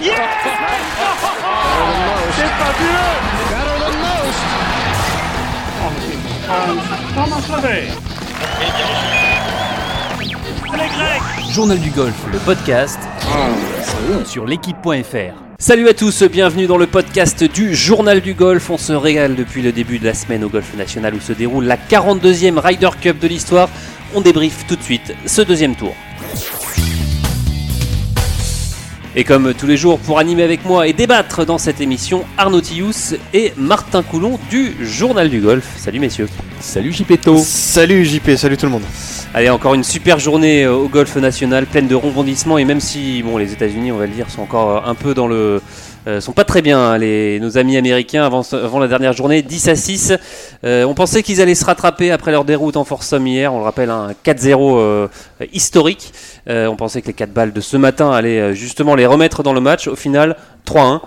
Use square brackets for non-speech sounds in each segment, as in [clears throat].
C'est fabuleux Journal du golf, le podcast sur l'équipe.fr. Salut à tous, bienvenue dans le podcast du Journal du golf. On se régale depuis le début de la semaine au golf national où se déroule la 42e Ryder Cup de l'histoire. On débriefe tout de suite ce deuxième tour. Et comme tous les jours, pour animer avec moi et débattre dans cette émission, Arnaud Tillous et Martin Coulon du Journal du Golf. Salut messieurs. Salut JPto. Salut JP, salut tout le monde. Allez, encore une super journée euh, au golf national, pleine de rebondissements. Et même si bon, les États-Unis, on va le dire, sont encore euh, un peu dans le. Euh, sont pas très bien, hein, les, nos amis américains, avant, la dernière journée, 10 à 6. Euh, on pensait qu'ils allaient se rattraper après leur déroute en Foursome hier. On le rappelle, un 4-0 euh, historique. Euh, on pensait que les 4 balles de ce matin allaient justement les remettre dans le match. Au final, 3-1.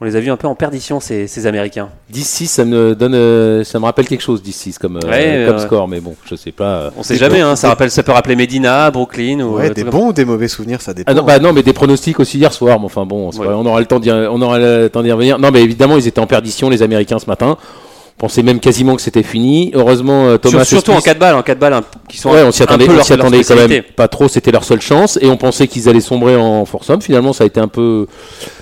On les a vus un peu en perdition, ces, ces Américains. 10-6, ça me donne, euh, ça me rappelle quelque chose 10-6 comme, euh, Ouais, comme ouais. score, mais bon, je sais pas. euh. On sait jamais, hein, ça, rappelle, ça peut rappeler Medina, Brooklyn. Ou, Ouais, des bons ou des mauvais souvenirs, ça dépend. Ah non, bah non, mais des pronostics aussi hier soir. Mais enfin bon, c'est Ouais. pas- on aura le temps d'y, on aura le temps d'y revenir. Non, mais évidemment, ils étaient en perdition les Américains ce matin. On pensait même quasiment que c'était fini. Heureusement, euh, Sur- Thomas. surtout en Smith- 4 balles, en 4 balles hein, qui sont Ouais, on s'y un attendait, peu on s'y attendait quand même pas trop. C'était leur seule chance, et on pensait qu'ils allaient sombrer en foursome. Finalement, ça a été un peu,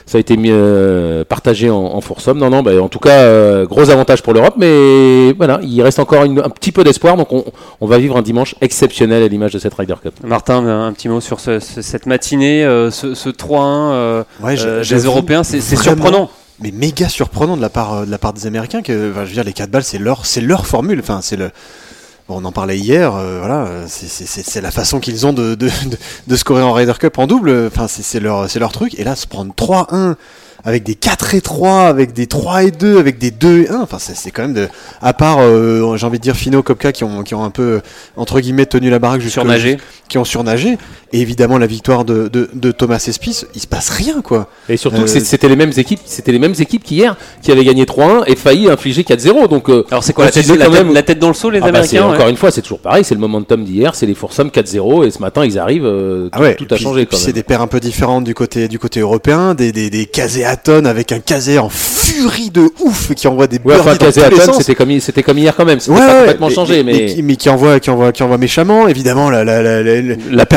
ça a été mis, euh, partagé en, en foursome. Non, non, bah, en tout cas, euh, gros avantage pour l'Europe, mais voilà, il reste encore une- un petit peu d'espoir. Donc, on, on va vivre un dimanche exceptionnel à l'image de cette Ryder Cup. Martin, un, petit mot sur ce- ce- cette matinée, euh, ce, ce 3-1 euh, Ouais, euh, des Européens, c'est surprenant. Mais méga surprenant de la part, de la part des Américains que, je veux dire, les 4 balles, c'est leur, c'est leur formule. Enfin, c'est le. Bon, on en parlait hier, euh, voilà, c'est- la façon qu'ils ont de, de, de, scorer en Ryder Cup en double. Enfin, c'est leur, c'est leur truc. Et là, se prendre 3-1 avec des 4 et 3, avec des 3 et 2, avec des 2 et 1. Enfin, c'est c'est quand même de. À part, euh, j'ai envie de dire, Fino, Kopka qui ont, qui ont un peu, entre guillemets, tenu la baraque jusqu'au Surnagé. qui ont surnagé. Et évidemment, la victoire de, de, de Thomas Espis, il se passe rien, quoi. Et surtout Euh, que c'était les mêmes équipes, c'était les mêmes équipes qu'hier qui avaient gagné 3-1 et failli infliger 4-0. Donc, euh, Alors c'est quoi la tête, la, quand tête- même- la tête dans le seau, les Ah bah, c'est- Américains ouais. encore une fois, c'est toujours pareil, c'est le momentum d'hier, c'est les Foursome 4-0 et ce matin ils arrivent, euh, Ah ouais, tout, tout a puis- changé c'est même. des paires un peu différentes du côté, du côté européen, des, des, des Avec un Casé en furie de ouf qui envoie des Ouais, enfin, Caséaton, sens. c'était comme, c'était comme hier quand même, c'était Ouais, pas ouais, complètement changé, mais, qui, mais qui envoie, qui envoie, qui envoie méchamment. Évidemment, la, la, la, la,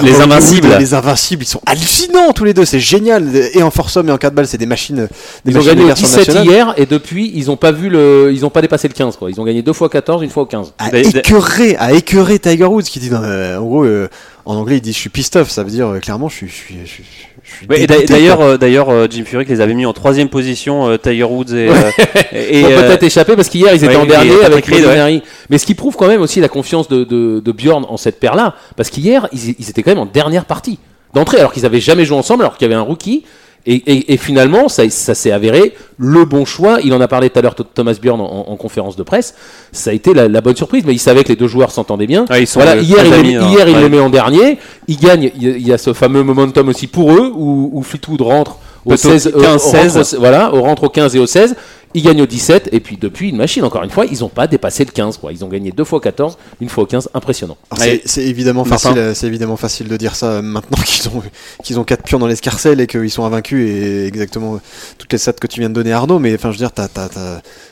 les invincibles. les invincibles, ils sont hallucinants tous les deux. C'est génial. Et en foursome et en 4 balles, c'est des machines, des ils ont gagné de au version 17 nationale. hier et depuis ils ont pas vu le, ils ont pas dépassé le 15 quoi. Ils ont gagné deux fois 14, une fois au 15. à écœurer, à écœurer Tiger Woods qui dit non, euh, en gros euh, en anglais il dit je suis pissed off, ça veut dire euh, clairement je suis je suis je suis, je suis Ouais, D'ailleurs, euh, d'ailleurs, euh, Jim Furyk les avait mis en troisième position, euh, Tiger Woods et, [laughs] euh, peut-être échappé parce qu'hier ils étaient ouais, en dernier avec Reed, ouais. Molinari. Mais ce qui prouve quand même aussi la confiance de, de, de Bjorn en cette paire là, parce qu'hier ils, ils étaient quand même en dernière partie d'entrée alors qu'ils avaient jamais joué ensemble, alors qu'il y avait un rookie. Et, et- et finalement, ça, ça s'est avéré le bon choix. Il en a parlé tout à l'heure, Thomas Bjorn, en, en conférence de presse. Ça a été la, la bonne surprise, mais il savait que les deux joueurs s'entendaient bien. Ouais, ils sont, voilà, euh, hier, il, amis, hein. hier il les met en dernier. Il gagne. Il y a- il y a ce fameux momentum aussi pour eux, où, où Fleetwood rentre au Plutôt 16, euh, 15, au- rentre 16. au- voilà, au rentre au 15 et au 16. Ils gagnent au 17, et puis depuis une machine, encore une fois, ils n'ont pas dépassé le 15. Quoi. Ils ont gagné deux fois au 14, une fois au 15, impressionnant. C'est- évidemment facile, euh, c'est évidemment facile de dire ça euh, maintenant [laughs] qu'ils ont qu'ils ont quatre pions dans l'escarcelle et qu'ils sont invaincus et exactement euh, toutes les stats que tu viens de donner Arnaud. Mais enfin, je veux dire, t'as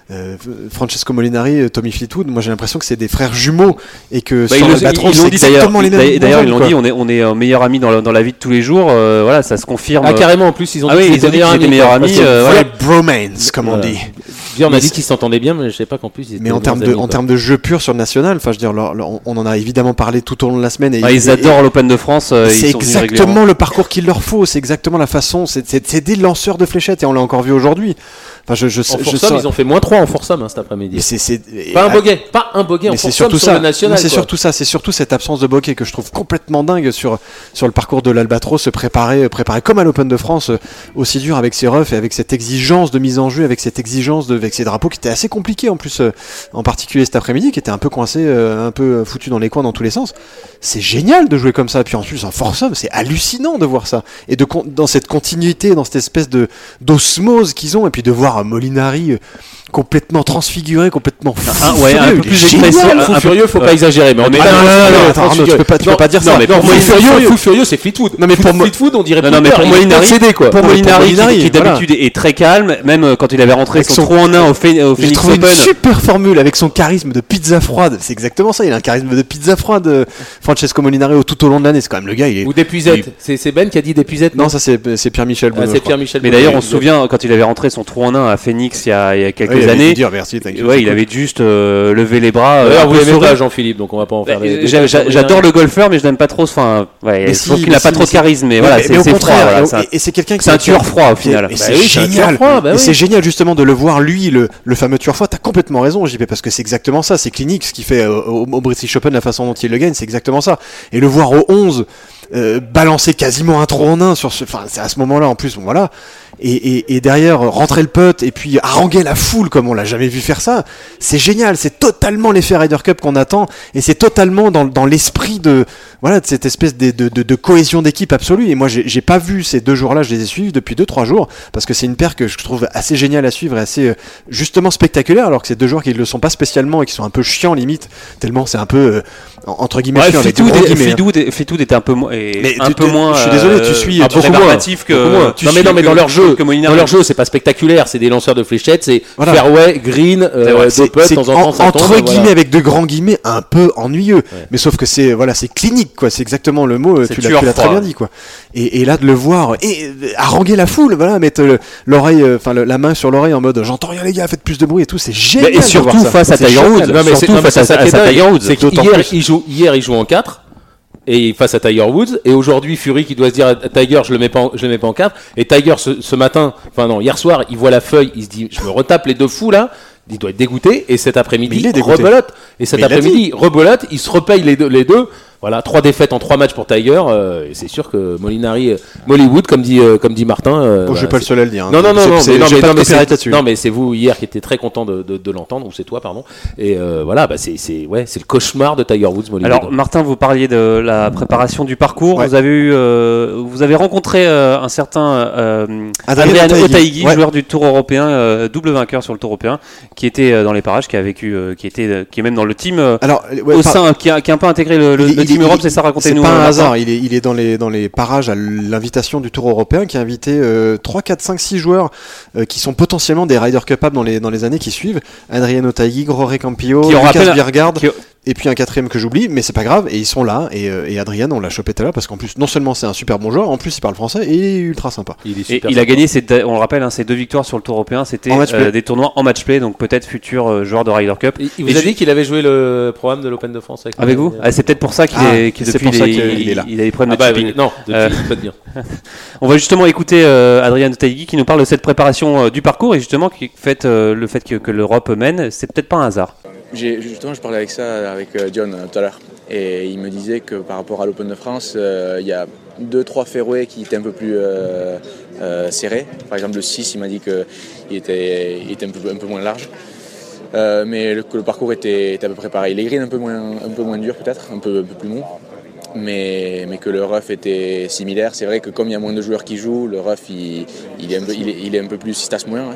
euh, Francesco Molinari, Tommy Fleetwood. Moi, j'ai l'impression que c'est des frères jumeaux et que Bah, sur ils, le ils l'ont c'est dit d'ailleurs. exactement les mêmes. D'ailleurs, D'ailleurs, ils l'ont dit, on est, on est euh, meilleurs amis dans, la vie de tous les jours. euh, voilà, ça se confirme. Ah, carrément, en plus, ils ont Ah dit oui, qu'ils ils ont étaient dit qu'ils étaient meilleurs amis, euh, voilà. bromance, comme on dit. Bjorn a Mais dit qu'ils s'entendaient bien, mais je sais pas qu'en plus ils étaient Mais en termes de, amis, en termes de jeu pur sur le national, enfin, je veux dire, leur- leur- on- en a évidemment parlé tout au long de la semaine. Et, Ah, ils et- adorent l'Open de France. euh, C'est exactement le parcours qu'il leur faut, c'est exactement la façon, c'est des lanceurs de fléchettes et on l'a encore vu aujourd'hui. Enfin, je, je, En je sens- ils ont fait moins 3 en foursome hein, cet après-midi. Pas un et- bogey, pas un bogey en surtout sur ça. le national. C'est surtout ça, c'est surtout cette absence de bokeh que je trouve complètement dingue sur sur le parcours de l'Albatros, se préparer, préparer comme à l'Open de France, euh, aussi dur avec ses refs et avec cette exigence de mise en jeu, avec cette exigence de avec ses drapeaux qui étaient assez compliqués en plus, euh, en particulier cet après-midi, qui était un peu coincé, euh, un peu euh, foutu dans les coins dans tous les sens. C'est génial de jouer comme ça. Puis en plus en foursome, c'est hallucinant de voir ça et de dans cette continuité, dans cette espèce de d'osmose qu'ils ont, et puis de voir euh, Molinari. Complètement transfiguré, complètement fou Un- ouais, un furieux, peu plus génial. expressif, Fou furieux, faut ouais. pas exagérer. Mais on est non, pas- non, non, non, attends, Arnaud, furieux. tu peux pas- tu peux Non, pas dire ça. Non, mais Non, pour mais Fou furieux- furieux, Fou furieux, c'est Fleetwood. Non, mais pour moi- Fleetwood, on dirait Non, non, mais pour Molinari, pour Molinari, qui- d'habitude est très calme, même quand il avait rentré son, son- 3 en 1 au, Phoenix Open. super formule avec son charisme de pizza froide. C'est exactement ça. Il a un charisme de pizza froide, euh, Francesco Molinari, tout au long de l'année. C'est quand même le gars. Il est... Ou d'épuisette. C'est c'est Ben qui a dit d'épuisette, Non, ça c'est. Ah, Bonneau, c'est je crois. Pierre-Michel. Mais d'ailleurs, on se souvient quand il avait rentré son trou en 1 à Phoenix il y a, a quelques il avait années. dû dire merci. thank you, Ouais, c'est il cool. avait juste euh, levé les bras. euh, vous sourire. pas, Jean-Philippe, donc on va pas en faire Bah, des- J'adore le golfeur, mais je l'aime pas trop. Enfin, ouais, je trouve qu'il n'a pas si, trop de charisme. Mais voilà, c'est froid. et- c'est quelqu'un qui c'est un a- tueur froid au final. Bah c'est génial. froid, bah et c'est génial justement de le voir lui, le, fameux tueur froid. T'as complètement raison, JP, parce que c'est exactement ça. C'est clinique ce qu'il fait euh, au, au British Open, la façon dont il le gagne, c'est exactement ça. Et le voir au 11 euh, balancer quasiment un trou en un sur ce, enfin c'est à ce moment-là en plus, bon, voilà. Et, et, et derrière euh, rentrer le putt et puis haranguer la foule comme on l'a jamais vu faire ça, c'est génial. C'est totalement l'effet Ryder Cup qu'on attend et c'est totalement dans, dans l'esprit de voilà de cette espèce de, de, de, de cohésion d'équipe absolue. Et moi j'ai j'ai pas vu ces deux jours-là, je les ai suivis depuis deux trois jours parce que c'est une paire que je trouve assez géniale à suivre et assez euh, justement spectaculaire alors que c'est deux joueurs qui le sont pas spécialement et qui sont un peu chiants limite tellement c'est un peu euh, en- entre guillemets Ouais, chiant hein. Était un peu moins, Mais un tu- peu moins. je suis désolé, tu euh, suis- que. Beaucoup moins. tu non mais non mais que- dans leur jeu, que dans leur jeu, c'est pas spectaculaire, c'est des lanceurs de fléchettes, c'est Voilà. fairway, green, euh, deux putts, temps en en- temps ça entre tombe, guillemets voilà. avec de grands guillemets un peu ennuyeux mais sauf que c'est voilà c'est clinique quoi c'est exactement le mot euh, tu l'as très bien dit quoi et, et là de le voir et euh, haranguer la foule voilà mettre le- l'oreille euh, enfin la main sur l'oreille en mode j'entends rien les gars faites plus de bruit et tout c'est génial Et surtout face à Tiger. Woods. Surtout face à-. Tiger Woods. C'est qu'hier, il joue, hier, il joue en 4 et face à Tiger Woods. Et aujourd'hui Fury qui doit se dire à Tiger je le mets pas en, je le mets pas en 4 et Tiger ce, ce matin enfin non hier soir il voit la feuille il se dit je me retape les deux fous là il doit être dégoûté. Et cet après-midi il rebelote. Et cet après-midi rebelote il se repaye les deux, les deux voilà trois défaites en trois matchs pour Tiger euh, et c'est sûr que Molinari euh, Mollywood comme dit euh, comme dit Martin euh, Bon, je suis pas le c'est- seul à le dire hein. non, non, non, non, mais, non, j'ai mais, non, mais non, mais c'est vous hier qui était très content de, de, de l'entendre, ou c'est toi, pardon. Et euh, voilà, bah, c'est, c'est, ouais, c'est le cauchemar de Tiger Woods, Molly Alors. Martin, vous parliez de la préparation du parcours. Ouais. Vous avez eu, euh, vous avez rencontré euh, un certain euh, Adrien Adrian. Otaegui, Ouais. joueur du Tour européen, euh, double vainqueur sur le Tour européen, qui était euh, dans les parages, qui a vécu, euh, qui était, euh, qui est même dans le team alors ouais, au par- sein, qui a, qui a un peu intégré le, le- team Europe. C'est ça, racontez-nous. C'est pas euh, un Martin. hasard, il est, il est dans, les, dans les parages à l'invitation du Tour européen qui a invité euh, 3, 4, 5, 6 joueurs euh, qui sont potentiellement des Ryder Cup dans les, dans les années qui suivent. Adrien Otaegui, Grore Campillo, Qui, on Lucas rappelle, Bjerregaard, qui- et puis un quatrième que j'oublie, mais c'est pas grave, et ils sont là, et, euh, et Adrien, on l'a chopé tout à l'heure, parce qu'en plus, non seulement c'est un super bon joueur, en plus il parle français, et il est ultra sympa. il est Et super il a gagné, ses on le rappelle, hein, ses deux victoires sur le Tour européen, c'était En match euh, play. des tournois en match play, donc peut-être futur euh, joueur de Ryder Cup. Il, il Et vous a dit qu'il avait joué le programme de l'Open de France avec, Avec vous Ah, C'est peut-être pour ça qu'il Ah, est, depuis pour ça il, est- qu'il est là. il a des problèmes Ah de bah, chipping. oui, non, de Euh, pas de bien. On va justement écouter euh, Adrien Otaegui qui nous parle de cette préparation euh, du parcours et justement qui fait euh, le fait que, que l'Europe mène, c'est peut-être pas un hasard. J'ai- Justement, je parlais avec ça avec euh, John euh, tout à l'heure. Et il me disait que par rapport à l'Open de France, euh, il y a deux, trois fairways qui étaient un peu plus euh, euh, serrés. Par exemple, le 6, il m'a dit qu'il était, il était un, peu, un peu moins large. Euh, mais le, le parcours était, à peu près pareil. Les greens un peu moins, un peu moins durs peut-être, un peu, plus mou. Mais, mais que le rough était similaire. C'est vrai que comme il y a moins de joueurs qui jouent, le rough il, il est, un peu, plus, il se tasse moins.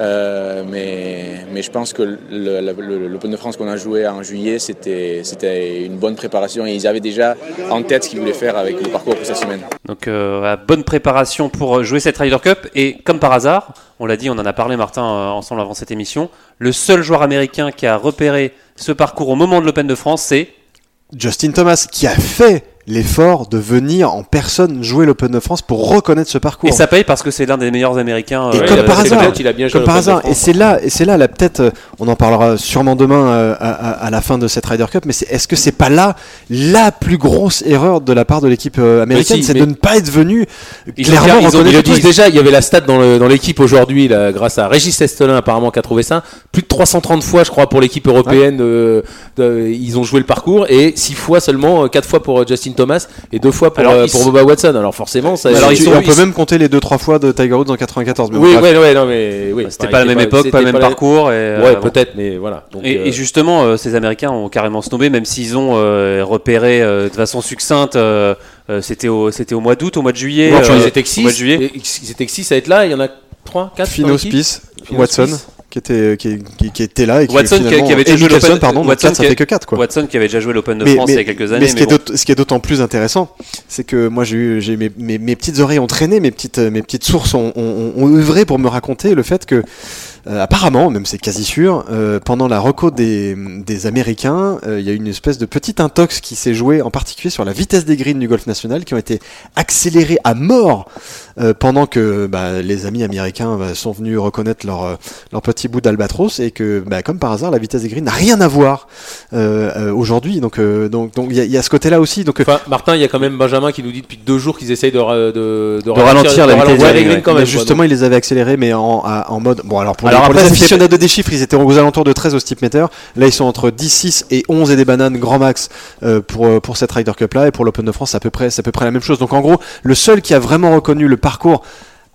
Euh, mais, mais je pense que l'Open de France qu'on a joué en juillet, c'était c'était une bonne préparation et ils avaient déjà en tête ce qu'ils voulaient faire avec le parcours pour cette semaine. Donc euh, bonne préparation pour euh, jouer cette Ryder Cup et comme par hasard, on l'a dit, on en a parlé Martin ensemble avant cette émission, le seul joueur américain qui a repéré ce parcours au moment de l'Open de France, c'est Justin Thomas, qui a fait l'effort de venir en personne jouer l'Open de France pour reconnaître ce parcours. et ça paye parce que c'est l'un des meilleurs américains. Et euh, comme par hasard, peut-être- il a bien joué Comme par l'Open de hasard. Et c'est là, et c'est là, là peut-être, euh, on en parlera sûrement demain euh, à, à- à la fin de cette Ryder Cup. Mais est-ce que c'est pas là la plus grosse erreur de la part de l'équipe américaine, si, c'est de ne pas être venu Ils ont clairement ils ont- reconnaître Ils le disent déjà, il y avait la stat dans l'équipe aujourd'hui, là, grâce à Régis Estolin apparemment qui a trouvé ça. Plus de 330 fois, je crois, pour l'équipe européenne, euh, de- ils ont joué le parcours et 6 fois seulement, 4 fois pour Justin Thomas et 2 fois pour, Alors, euh, pour Boba Watson. Alors forcément, ça. Alors, ils sont- on ils peut même compter les 2-3 fois de Tiger Woods en 94. Mais Oui, ouais, ouais, non, mais oui. C'était Enfin, pas la même époque, pas le c'était même parcours. Et, euh, Ouais, peut-être, mais voilà. Donc, Et, euh, et justement, euh, ces Américains ont carrément snobé, même s'ils ont euh, repéré euh, de façon succincte. c'était au c'était au mois d'août, au mois de juillet. euh, ils étaient que au mois de 6. juillet. Ils étaient que 6 à être là. Il y en a 3, 4 Phino Spieth, Watson, qui était, qui, qui- qui était là et qui Watson qui- finalement- qui avait déjà joué l'Open- pardon, Watson quatre, ça qui- fait que 4 quoi. Watson qui avait déjà joué l'Open de Mais- France mais- il y a quelques années. Mais ce qui est bon. d'autant- ce qui est d'autant plus intéressant, c'est que moi j'ai eu, j'ai mes, mes, mes petites oreilles ont traîné, mes petites, mes petites sources ont, ont, ont œuvré pour me raconter le fait que, apparemment, même c'est quasi sûr, euh, pendant la reco des, des Américains, euh, il y a eu une espèce de petite intox qui s'est jouée en particulier sur la vitesse des greens du golf national, qui ont été accélérées à mort euh, pendant que bah, les amis américains bah, sont venus reconnaître leur, euh, leur petit bout d'albatros et que, bah, comme par hasard, la vitesse des greens n'a rien à voir euh, euh, aujourd'hui. Donc, euh, donc, donc il y, a- il y a ce côté-là aussi. Donc, Enfin, Martin, il y a quand même Benjamin qui nous dit depuis deux jours qu'ils essayent de, de, de, ralentir la de vitesse ralentir des les greens, quand quoi. justement, ils les avaient accélérés, mais en, à- en mode. Bon, alors pour, Alors pour après, les aficionados des chiffres, ils étaient aux alentours de 13 au steepmeter. Là, ils sont entre 10, 6 et 11 et des bananes grand max euh, pour, euh, pour cette Ryder Cup là. Et pour l'Open de France, c'est à, peu près- à peu près la même chose. Donc en gros, le seul qui a vraiment reconnu le parcours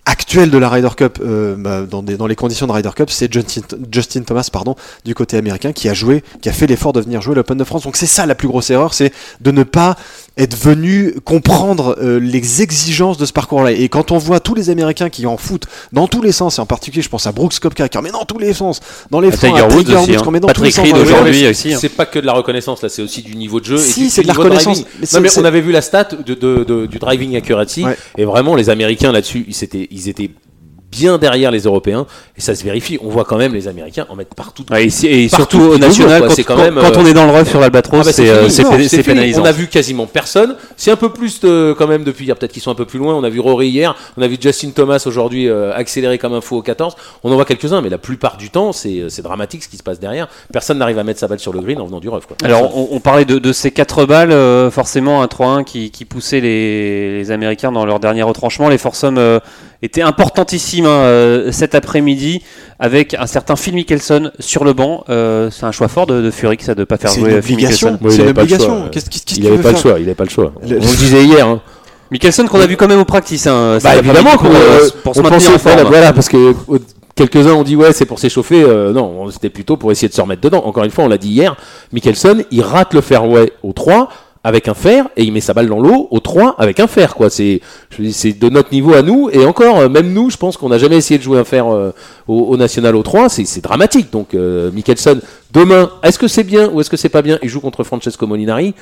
actuel de la Ryder Cup euh, bah, dans, des, dans les conditions de Ryder Cup, c'est Justin, Justin Thomas pardon, du côté américain qui a joué, qui a fait l'effort de venir jouer l'Open de France. Donc c'est ça la plus grosse erreur, c'est de ne pas être venu comprendre euh, les exigences de ce parcours-là. Et quand on voit tous les Américains qui en foutent dans tous les sens, et en particulier je pense à Brooks Koepka qui en met dans tous les sens, dans les fronts, Tiger Woods aussi, hein. qu'on met dans Patrick tous les Reed sens. aujourd'hui. Aussi, hein. C'est pas que de la reconnaissance, là, c'est aussi du niveau de jeu. Si, et du- c'est de la reconnaissance. Mais Non, mais on avait vu la stat de, de- de- du driving accuracy, Ouais. et vraiment, les Américains là-dessus, ils étaient, ils étaient bien derrière les Européens, et ça se vérifie. On voit quand même les Américains en mettre partout. Ouais, et, si- et Partout, surtout au national, quand, même, quand euh, on est dans le rough sur l'Albatros, Ah bah, c'est euh, pénalisant. On a vu quasiment personne. C'est un peu plus de, quand même depuis hier. Peut-être qu'ils sont un peu plus loin. On a vu Rory hier. On a vu Justin Thomas aujourd'hui euh, accélérer comme un fou au 14. On en voit quelques-uns, mais la plupart du temps, c'est dramatique ce qui se passe derrière. Personne n'arrive à mettre sa balle sur le green en venant du. Quoi. Alors, on, on parlait de, de ces 4 balles, euh, forcément un 3-1 qui, qui poussait les, les Américains dans leur dernier retranchement. Les foursomes euh, étaient importantissimes hein, euh, cet après-midi avec un certain Phil Mickelson sur le banc. Euh, c'est un choix fort de, de Furyk, ça, de ne pas faire jouer euh, Phil. Mickelson. C'est une obligation. choix. Qu'est-ce qu'est-ce Il n'avait pas le choix. Il pas le choix. Le- On le disait hier. hein. Mickelson qu'on a vu quand même au practice. Hein, Bah évidemment qu'on pour, euh, pour se on maintenir pensait- en forme. voilà, voilà, parce que quelques-uns ont dit ouais c'est pour s'échauffer. Euh, non, c'était plutôt pour essayer de se remettre dedans. Encore une fois, on l'a dit hier. Mickelson, il rate le fairway au 3 avec un fer et il met sa balle dans l'eau au 3 avec un fer quoi. C'est de notre niveau à nous et encore euh, même nous, je pense qu'on n'a jamais essayé de jouer un fer euh, au, national au 3, c'est c'est dramatique. Donc euh, Mickelson demain, est-ce que c'est bien ou est-ce que c'est pas bien Il joue contre Francesco Molinari.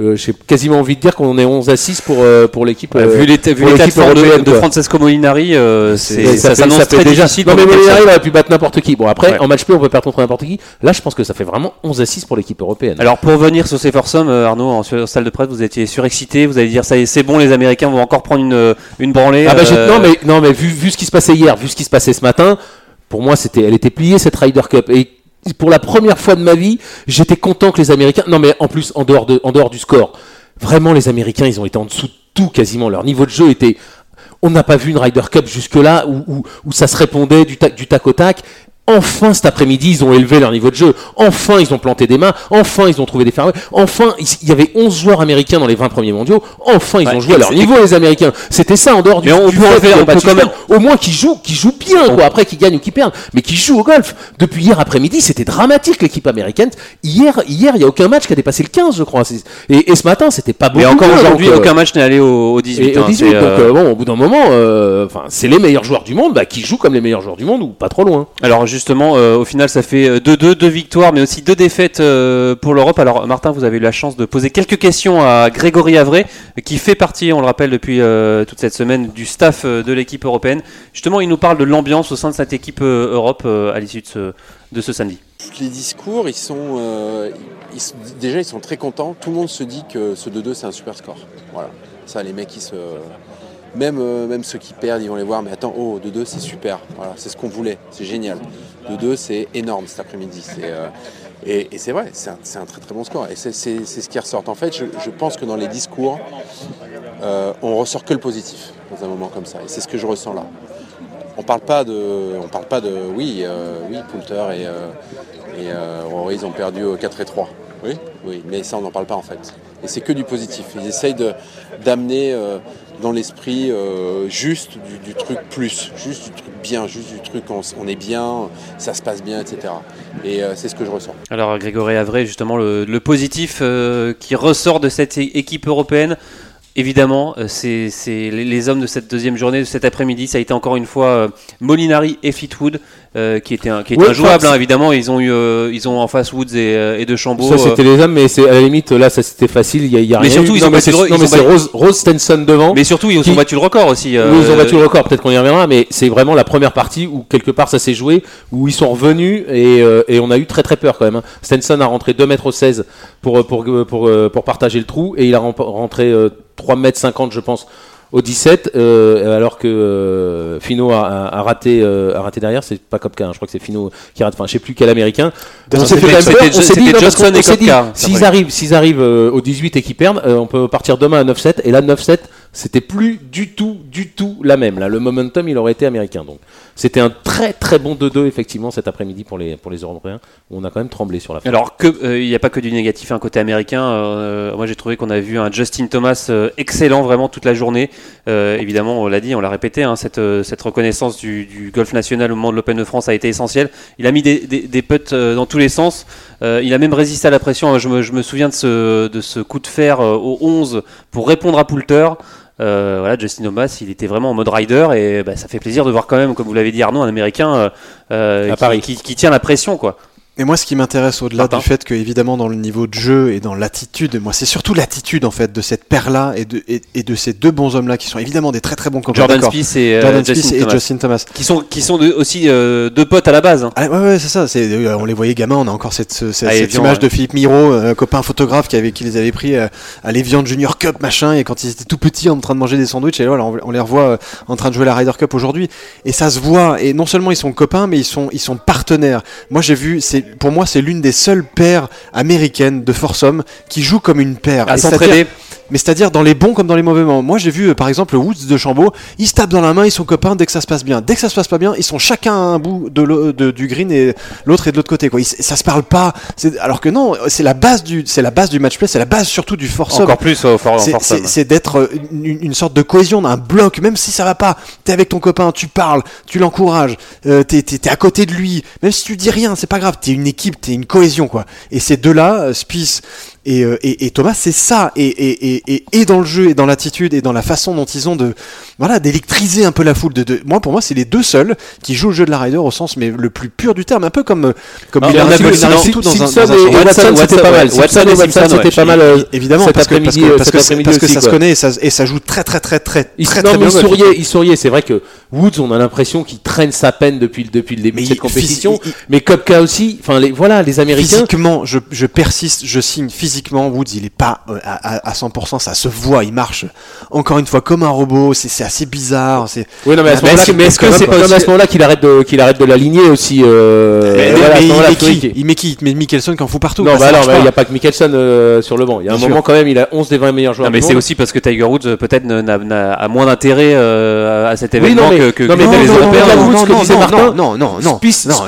Euh, J'ai quasiment envie de dire qu'on est 11 à 6 pour euh, pour l'équipe Ouais, euh, vu l'état vu l'état de de. Francesco Molinari, euh, c'est- ça, fait- s'annonce très déjà. difficile. Non, mais Molinari, il aurait pu battre n'importe qui. Bon, après, Ouais. en match play, on peut perdre contre n'importe qui. Là, je pense que ça fait vraiment 11 à 6 pour l'équipe européenne. Alors pour revenir sur ces foursomes, euh, Arnaud, en salle de presse, vous étiez surexcité, vous allez dire ça y est, c'est bon, les Américains vont encore prendre une, une branlée. ah bah, j'ai- euh, non, mais, non, mais vu, vu ce qui se passait hier, vu ce qui se passait ce matin, pour moi, c'était, elle était pliée cette Ryder Cup. Et pour la première fois de ma vie, j'étais content que les Américains. Non, mais en plus, en dehors, de, en du score, vraiment, les Américains, ils ont été en dessous de tout quasiment. Leur niveau de jeu était. On n'a pas vu une Ryder Cup jusque-là où, ça se répondait du tac au tac. Enfin, cet après-midi, ils ont élevé leur niveau de jeu. Enfin, ils ont planté des mains. Enfin, ils ont trouvé des fairways. Enfin, il y avait 11 joueurs américains dans les 20 premiers mondiaux. Enfin, ils Ouais, ont joué à leur niveau, les Américains. C'était ça en dehors du Mais on du peut fait on peut quand même- Au moins qu'ils jouent, qu'ils jouent bien, quoi. Après, qu'ils gagnent ou qu'ils perdent. Mais qu'ils jouent au golf. Depuis hier après-midi, c'était dramatique, l'équipe américaine. Hier, hier, il n'y a aucun match qui a dépassé le 15, je crois. Et, et ce matin, c'était pas beaucoup. Mais encore aujourd'hui, euh, aucun match n'est allé au, au 18. et au hein, 18, c'est, donc euh, euh, bon, au bout d'un moment, euh, enfin, c'est les meilleurs joueurs du monde, bah, qui jouent comme les meilleurs joueurs du monde ou pas trop loin. Alors justement, euh, au final, ça fait 2-2, deux victoires, mais aussi deux défaites euh, pour l'Europe. Alors Martin, vous avez eu la chance de poser quelques questions à Grégory Avray, qui fait partie, on le rappelle depuis euh, toute cette semaine, du staff euh, de l'équipe européenne. Justement, il nous parle de l'ambiance au sein de cette équipe euh, Europe euh, à l'issue de ce, samedi. Les discours, ils sont, euh, déjà ils sont très contents. Tout le monde se dit que ce 2-2 c'est un super score. Voilà. Ça, les mecs, ils se, même, euh, même ceux qui perdent, ils vont les voir. Mais attends, oh 2-2 c'est super. Voilà, c'est ce qu'on voulait. C'est génial. 2-2 c'est énorme cet après-midi. C'est, euh, et, et c'est vrai, c'est un, très très bon score. Et c'est, ce qui ressort. En fait, je, je pense que dans les discours, euh, on ressort que le positif dans un moment comme ça. Et c'est ce que je ressens là. On parle pas de, on parle pas de, oui, euh, oui, Poulter et, euh, et Rory, ils ont perdu au 4 et 3. Oui, oui, mais ça on n'en parle pas en fait. Et c'est que du positif. Ils essayent de d'amener dans l'esprit euh, juste du, truc plus, juste du truc bien, juste du truc on, est bien, ça se passe bien, etc. Et euh, c'est ce que je ressens. Alors Grégory Avray, justement, le, positif euh, qui ressort de cette équipe européenne, Évidemment, c'est les, les hommes de cette deuxième journée, de cet après-midi. Ça a été encore une fois Molinari et Fleetwood euh, qui étaient, un- qui étaient Ouais, injouables. enfin, hein, évidemment, ils ont eu, euh, ils ont en face Woods et, euh, et De Chambaud. Ça, c'était les hommes, mais c'est à la limite, là, ça c'était facile. Il y a, y a Mais rien surtout, eu. ils non, ont mais battu le- non, mais c'est Rose, Rose Stenson devant. mais surtout, ils ont battu le record aussi. euh, Oui, ils ont battu le record, peut-être qu'on y reviendra, mais c'est vraiment la première partie où quelque part ça s'est joué, où ils sont revenus et, et on a eu très très peur quand même. hein. Stenson a rentré 2m16 pour, pour, pour, pour, euh, pour partager le trou et il a rentré euh, 3m50 je pense au 17, euh, alors que euh, Fino a, a- a raté, euh, a raté derrière, c'est pas Kopka, hein, je crois que c'est Fino qui rate, enfin je sais plus quel américain. On s'est fait quand même c'était- peur, Johnson et Koepka, s'ils arrivent, s'ils arrivent euh, au 18 et qu'ils perdent, euh, on peut partir demain à 9-7, et là 9-7, c'était plus du tout, du tout la même. Là, le momentum, il aurait été américain. Donc, c'était un très très bon 2-2 effectivement cet après-midi pour les pour les Européens. On a quand même tremblé sur la fin. Alors que euh, il n'y a pas que du négatif un côté américain. euh, moi j'ai trouvé qu'on a vu un Justin Thomas euh, excellent vraiment toute la journée. Évidemment on l'a dit, on l'a répété, hein, cette, cette reconnaissance du, golf national au moment de l'Open de France a été essentielle. Il a mis des, des, putts dans tous les sens. Il a même résisté à la pression. Je me, je me souviens de ce, de ce coup de fer au 11 pour répondre à Poulter. Euh, voilà, Justin Thomas, il était vraiment en mode rider et bah, ça fait plaisir de voir quand même, comme vous l'avez dit Arnaud, un Américain euh, euh, À qui- Paris. qui- qui tient la pression quoi. Et moi, ce qui m'intéresse au-delà du fait que, évidemment, dans le niveau de jeu et dans l'attitude, moi, c'est surtout l'attitude, en fait, de cette paire-là et de, et, et de ces deux bons hommes-là qui sont évidemment des très très bons copains. Jordan. Spieth et euh, Justin et Thomas. Justin Thomas. qui sont qui sont de- aussi euh, deux potes à la base. hein. Ah, ouais, ouais, c'est ça. Euh, on les voyait gamins. On a encore cette, ce- cette, Ah, cette Evian, image ouais. de Philippe Miro, copain photographe qui, avait, qui les avait pris euh, à l'Evian Junior Cup, machin, et quand ils étaient tout petits en train de manger des sandwichs. Et voilà, on, on les revoit en train de jouer la Ryder Cup aujourd'hui. Et ça se voit. Et non seulement ils sont copains, mais ils sont, ils sont partenaires. Moi, j'ai vu, c'est, pour moi, c'est l'une des seules paires américaines de foursome qui jouent comme une paire. À s'entraider. Mais c'est-à-dire dans les bons comme dans les mauvais moments. Moi, j'ai vu euh, par exemple Woods de Chambaud, ils se tapent dans la main, ils sont copains dès que ça se passe bien. Dès que ça se passe pas bien, ils sont chacun à un bout de de- du green et l'autre est de l'autre côté. Quoi. Ils- ça se parle pas. Alors que non, c'est la base du, c'est la base du match play, c'est la base surtout du foursome. Encore plus au for, C'est- d'être euh, une, une sorte de cohésion, d'un bloc, même si ça va pas. T'es avec ton copain, tu parles, tu l'encourages, euh, t'es t'es- t'es à côté de lui. Même si tu dis rien, c'est pas grave. T'es une équipe, t'es une cohésion, quoi. Et ces deux-là, euh, Spieth et, euh, et, et Thomas, c'est ça. Et, et, et, et, et dans le jeu, et dans l'attitude, et dans la façon dont ils ont de, voilà, d'électriser un peu la foule. De, de- moi, pour moi, c'est les deux seuls qui jouent le jeu de la Ryder au sens mais le plus pur du terme, un peu comme, euh, comme Ah, Miller on a et vu le Miller et Simpson- tout dans un- Simpson dans un et- champ. et Watson, Watson, c'était pas mal. Watson et Watson, c'était pas mal. Évidemment, parce que, parce que, euh, parce que, ça se connaît et ça, et ça joue très très très très Il, très, non, très mais bien. il souriait, il souriait. C'est vrai que Woods, on a l'impression qu'il traîne sa peine depuis, depuis le début Mais de cette il- compétition. il- mais Kopka aussi. Enfin, les, voilà, les Américains. Physiquement, je, je persiste, je signe physiquement. Woods, il est pas euh, à, à- à 100%, ça se voit, il marche encore une fois comme un robot. C'est c'est assez bizarre. C'est Oui, non, mais à ce moment-là, mais est-ce que c'est pas à ce moment-là qu'il arrête de, qu'il arrête de l'aligner aussi. euh, il met qui Il met qui Il met Mickelson qui en fout partout. Non, Bah, bah il n'y a pas que Mickelson euh, sur le banc. Il y a un moment quand même, il a 11 des 20 meilleurs joueurs. Non, mais c'est aussi parce que Tiger Woods peut-être n'a- n'a n'a- a moins d'intérêt euh, à cet événement que, les non, non, Européens. non, non, non, non,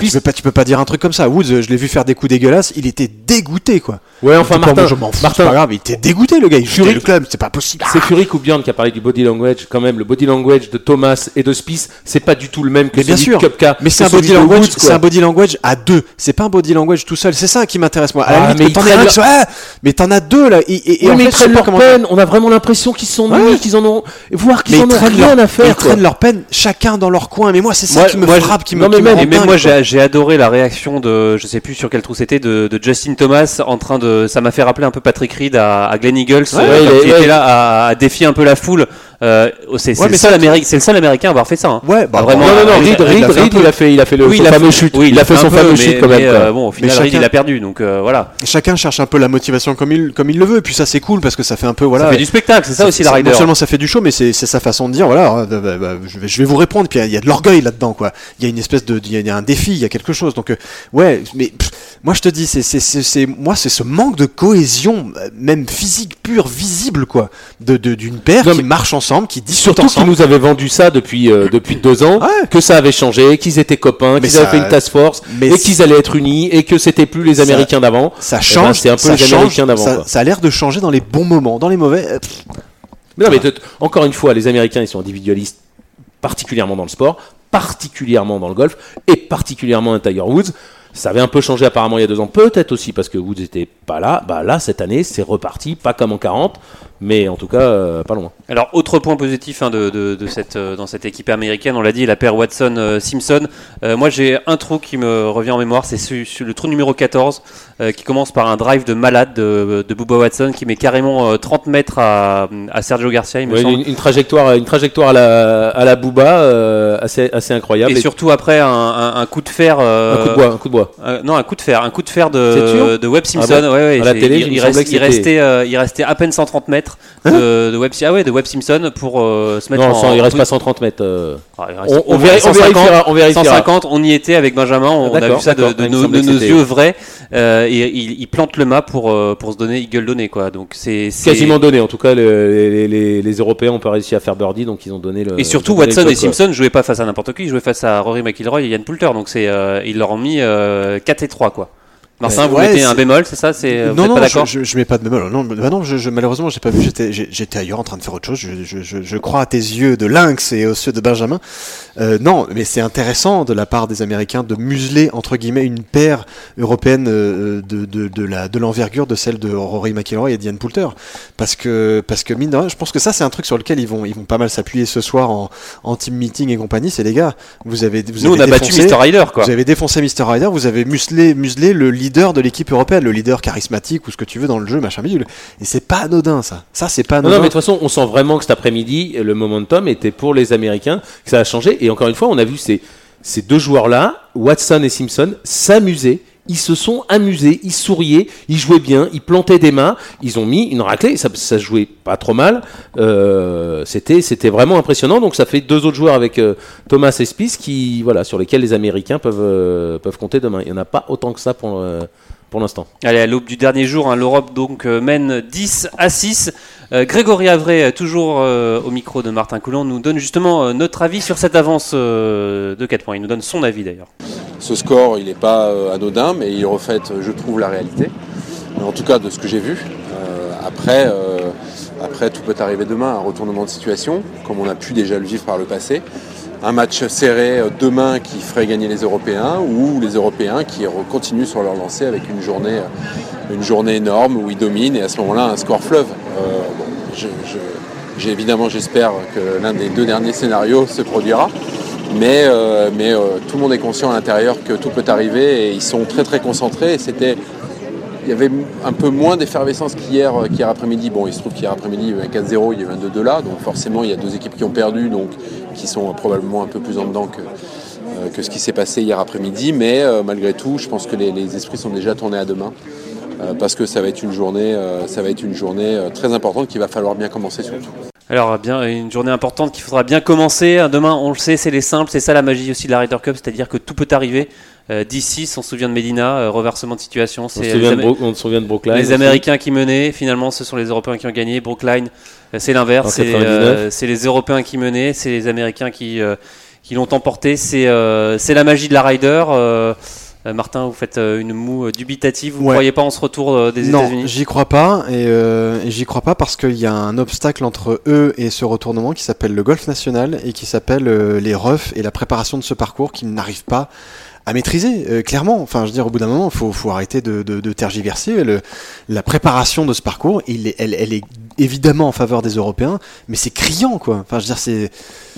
tu peux pas, tu peux pas dire un truc comme ça. Woods, je l'ai vu faire des coups dégueulasses, il était dégoûté, quoi. Ouais, enfin, Martin, je m'en fous, c'est Martin, pas grave, il était dégoûté, le gars. Il chutait le club, c'est pas possible. C'est Furyk ou Bjorn qui a parlé du body language. Quand même, le body language de Thomas et de Spieth, c'est pas du tout le même que Mais bien celui sûr. de Koepka. Mais c'est un body language, c'est un body language à deux. C'est pas un body language tout seul. C'est ça qui m'intéresse moi. À la Ah, limite, mais ils t'en un qui ah, mais t'en as deux là. Et, et, et Oui, en mais fait, ils traînent leur comment- peine. On a vraiment l'impression qu'ils sont Ouais. nuls, qu'ils en ont, voire qu'ils en ils ont rien à ils faire. quoi. traînent leur peine chacun dans leur coin. Mais moi, c'est ça qui me frappe, qui me, mais moi, j'ai adoré la réaction de, je sais plus sur quel trou c'était, de Justin Thomas en train de, ça m'a fait rappeler un peu Patrick Reed à, à Glen Eagles, Ouais, euh, il quand est- il ouais. était là à, à défier un peu la foule. Euh, c'est c'est Ouais, le le seul Américain à avoir fait ça. hein. Ouais, bah, Ah, vraiment. Non, non, non, Reed- Reed, Reed il a fait, il a fait le Oui, son fameux chute. oui, il a fait son peu, fameux mais- chute quand même. mais, euh, bon, au final, Mais Reed, chacun- il a perdu, donc euh, voilà. Chacun cherche un peu la motivation comme il, comme il le veut. Et puis ça, c'est cool parce que ça fait un peu voilà. ça fait du spectacle, c'est ça, aussi la Ryder. Non seulement ça fait du show, mais c'est sa façon de dire voilà, bah, bah, je, vais, je vais vous répondre. Puis il y a de l'orgueil là-dedans, quoi. Il y a une espèce de, il y a- un défi, il y a quelque chose. Donc ouais, mais moi je te dis, c'est moi c'est ce manque de cohésion, même physique pure, visible, quoi, de d'une paire qui marche ensemble, qui discute Surtout qu'ils nous avaient vendu ça depuis, euh, [clears throat] depuis deux ans, Ouais. que ça avait changé, qu'ils étaient copains, Mais qu'ils avaient ça- fait une task force, mais et qu'ils allaient être unis, et que c'était plus les Ça- Américains d'avant. Ça Eh ben, change, c'est un peu ça les change, Américains d'avant, Ça, quoi. ça a l'air de changer dans les bons moments, dans les mauvais. euh, pff, Mais non, mais t- encore une fois, les Américains, ils sont individualistes, particulièrement dans le sport, particulièrement dans le golf, et particulièrement un Tiger Woods. Ça avait un peu changé apparemment il y a deux ans, peut-être aussi parce que Woods n'était pas là. Bah là, cette année, c'est reparti, pas comme en 40, mais en tout cas, euh, pas loin. Alors, autre point positif hein, de, de- de cette, euh, dans cette équipe américaine, on l'a dit, la paire Watson-Simpson. Euh, moi, j'ai un trou qui me revient en mémoire, c'est ce- ce- le trou numéro 14, euh, qui commence par un drive de malade de, de Bubba Watson, qui met carrément euh, 30 mètres à, à Sergio Garcia, il me Ouais, semble. une, une trajectoire, une trajectoire à la, à la Booba assez, assez incroyable. Et surtout après un, un- un coup de fer. un coup de bois, un coup de bois. non, un coup de fer, un coup de fer de, Webb Simpson. Ah bon ouais, ouais, À la télé, reste- restait, il restait à peine 130 mètres de, de Webb, ah ouais, de Webb Simpson pour euh, se mettre Non, en. sans- il reste pas 130 mètres. euh. Ah, On, on on 150, vérifiera, on vérifiera. 150, on y était avec Benjamin, on a vu ça de, nos, de yeux vrais. euh, et il, il plante le mât pour, pour se donner eagle donné quoi. Donc c'est Quasiment donné. En tout cas, le- les, les- les Européens ont pas réussi à faire birdie, donc ils ont donné le. Et surtout, Watson et quoi. Simpson jouaient pas face à n'importe qui, ils jouaient face à Rory McIlroy et Ian Poulter. Donc c'est, ils leur ont mis euh, 4 et 3 quoi. Martin, Ouais, vous ouais, mettez un bémol, c'est ça C'est, vous non, non, pas d'accord je, je, je mets pas de bémol. Non, bah non je, je- malheureusement, j'ai pas vu. J'étais, ailleurs en train de faire autre chose. Je, crois à tes yeux de lynx et aux yeux de Benjamin. Euh, non, mais c'est intéressant de la part des Américains de museler entre guillemets une paire européenne euh, de, de, de la de l'envergure de celle de Rory McIlroy et Diane Poulter, parce que parce que mine de rien, je pense que ça c'est un truc sur lequel ils vont ils vont pas mal s'appuyer ce soir en, en team meeting et compagnie. C'est les gars, vous avez vous Nous, on a battu Mr. Ryder quoi. vous avez défoncé Mr. Ryder, vous avez muselé, muselé le leader de l'équipe européenne, le leader charismatique ou ce que tu veux dans le jeu, machin bidule. Et c'est pas anodin ça. Ça c'est pas Non, anodin. non, mais de toute façon, on sent vraiment que cet après-midi, le momentum était pour les Américains, que ça a changé. Et encore une fois, on a vu ces, ces deux joueurs-là, Watson et Simpson, s'amuser. Ils se sont amusés, ils souriaient, ils jouaient bien, ils plantaient des mains, ils ont mis une raclée, ça, ça jouait pas trop mal. Euh, c'était, vraiment impressionnant. Donc ça fait deux autres joueurs avec euh, Thomas et Spieth qui, voilà, sur lesquels les Américains peuvent, euh, peuvent compter demain. Il n'y en a pas autant que ça pour, pour l'instant. Allez, à l'aube du dernier jour, hein, l'Europe donc euh, mène 10 à 6. Euh, Grégory Avray, euh, toujours euh, au micro de Martin Coulon, nous donne justement euh, notre avis sur cette avance euh, de 4 points. Il nous donne son avis d'ailleurs. Ce score, il n'est pas euh, anodin, mais il reflète, je trouve, la réalité. En tout cas, de ce que j'ai vu. Euh, après, euh, après, tout peut arriver demain, un retournement de situation, comme on a pu déjà le vivre par le passé. Un match serré euh, demain qui ferait gagner les Européens, ou les Européens qui continuent sur leur lancée avec une journée, euh, une journée énorme où ils dominent, et à ce moment-là, un score fleuve. Euh, évidemment, j'espère que l'un des deux derniers scénarios se produira. Mais, mais tout le monde est conscient à l'intérieur que tout peut arriver et ils sont très très concentrés. C'était, il y avait un peu moins d'effervescence qu'hier, euh, qu'hier après-midi. Bon, il se trouve qu'hier après-midi, il y avait un 4-0, il y avait un 2-2 là. Donc forcément, il y a deux équipes qui ont perdu, donc qui sont euh, probablement un peu plus en dedans que, euh, que ce qui s'est passé hier après-midi. Mais malgré tout, je pense que les, esprits sont déjà tournés à demain. parce que ça va être une journée, ça va être une journée très importante qu'il va falloir bien commencer surtout. Alors, bien, une journée importante qu'il faudra bien commencer. Demain, on le sait, c'est les simples. C'est ça la magie aussi de la Ryder Cup, c'est-à-dire que tout peut arriver. Euh, D'ici, on se souvient de Medina, euh, reversement de situation. On se C'est souvient les, de, Amé- Bro- on se souvient de Brookline. les aussi. Américains qui menaient. Finalement, ce sont les Européens qui ont gagné. Brookline, euh, c'est l'inverse. C'est 99. euh, c'est les Européens qui menaient. C'est les Américains qui, euh, qui l'ont emporté. C'est euh, c'est la magie de la Ryder. Euh, euh, Martin, vous faites euh, une moue euh, dubitative. Vous ne Ouais. croyez pas en ce retour euh, des non, États-Unis? j'y crois pas et, euh, et j'y crois pas parce qu'il y a un obstacle entre eux et ce retournement qui s'appelle le golf national et qui s'appelle euh, les roughs et la préparation de ce parcours qu'ils n'arrivent pas à maîtriser euh, clairement. Enfin, je veux dire, au bout d'un moment, il faut, faut arrêter de, de, de tergiverser. Le- la préparation de ce parcours, il est, elle, elle est évidemment en faveur des Européens, mais c'est criant, quoi. Enfin, je veux dire, c'est.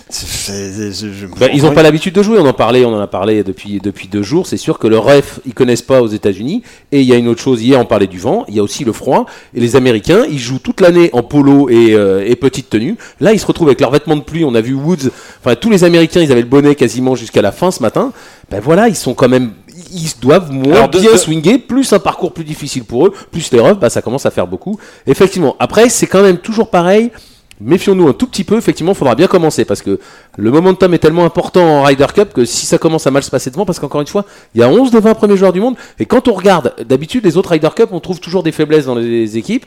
c'est- c'est- je- je- Bah, ils n'ont pas l'habitude de jouer, on en parlait, on en a parlé depuis, depuis deux jours. C'est sûr que le ref, ils connaissent pas aux États-Unis. Et il y a une autre chose, hier on parlait du vent, il y a aussi le froid. Et les Américains, ils jouent toute l'année en polo et, euh, et petite tenue. Là, ils se retrouvent avec leurs vêtements de pluie. On a vu Woods, enfin tous les Américains, ils avaient le bonnet quasiment jusqu'à la fin ce matin. Ben voilà, ils sont quand même. Ils doivent moins Alors, de- bien de- swinger, plus un parcours plus difficile pour eux, plus les refs, bah, ça commence à faire beaucoup. Effectivement, après, c'est quand même toujours pareil. Méfions-nous un tout petit peu, effectivement, il faudra bien commencer parce que le momentum est tellement important en Ryder Cup que si ça commence à mal se passer devant, parce qu'encore une fois, il y a 11 des 20 premiers joueurs du monde, et quand on regarde, d'habitude, les autres Ryder Cup, on trouve toujours des faiblesses dans les équipes.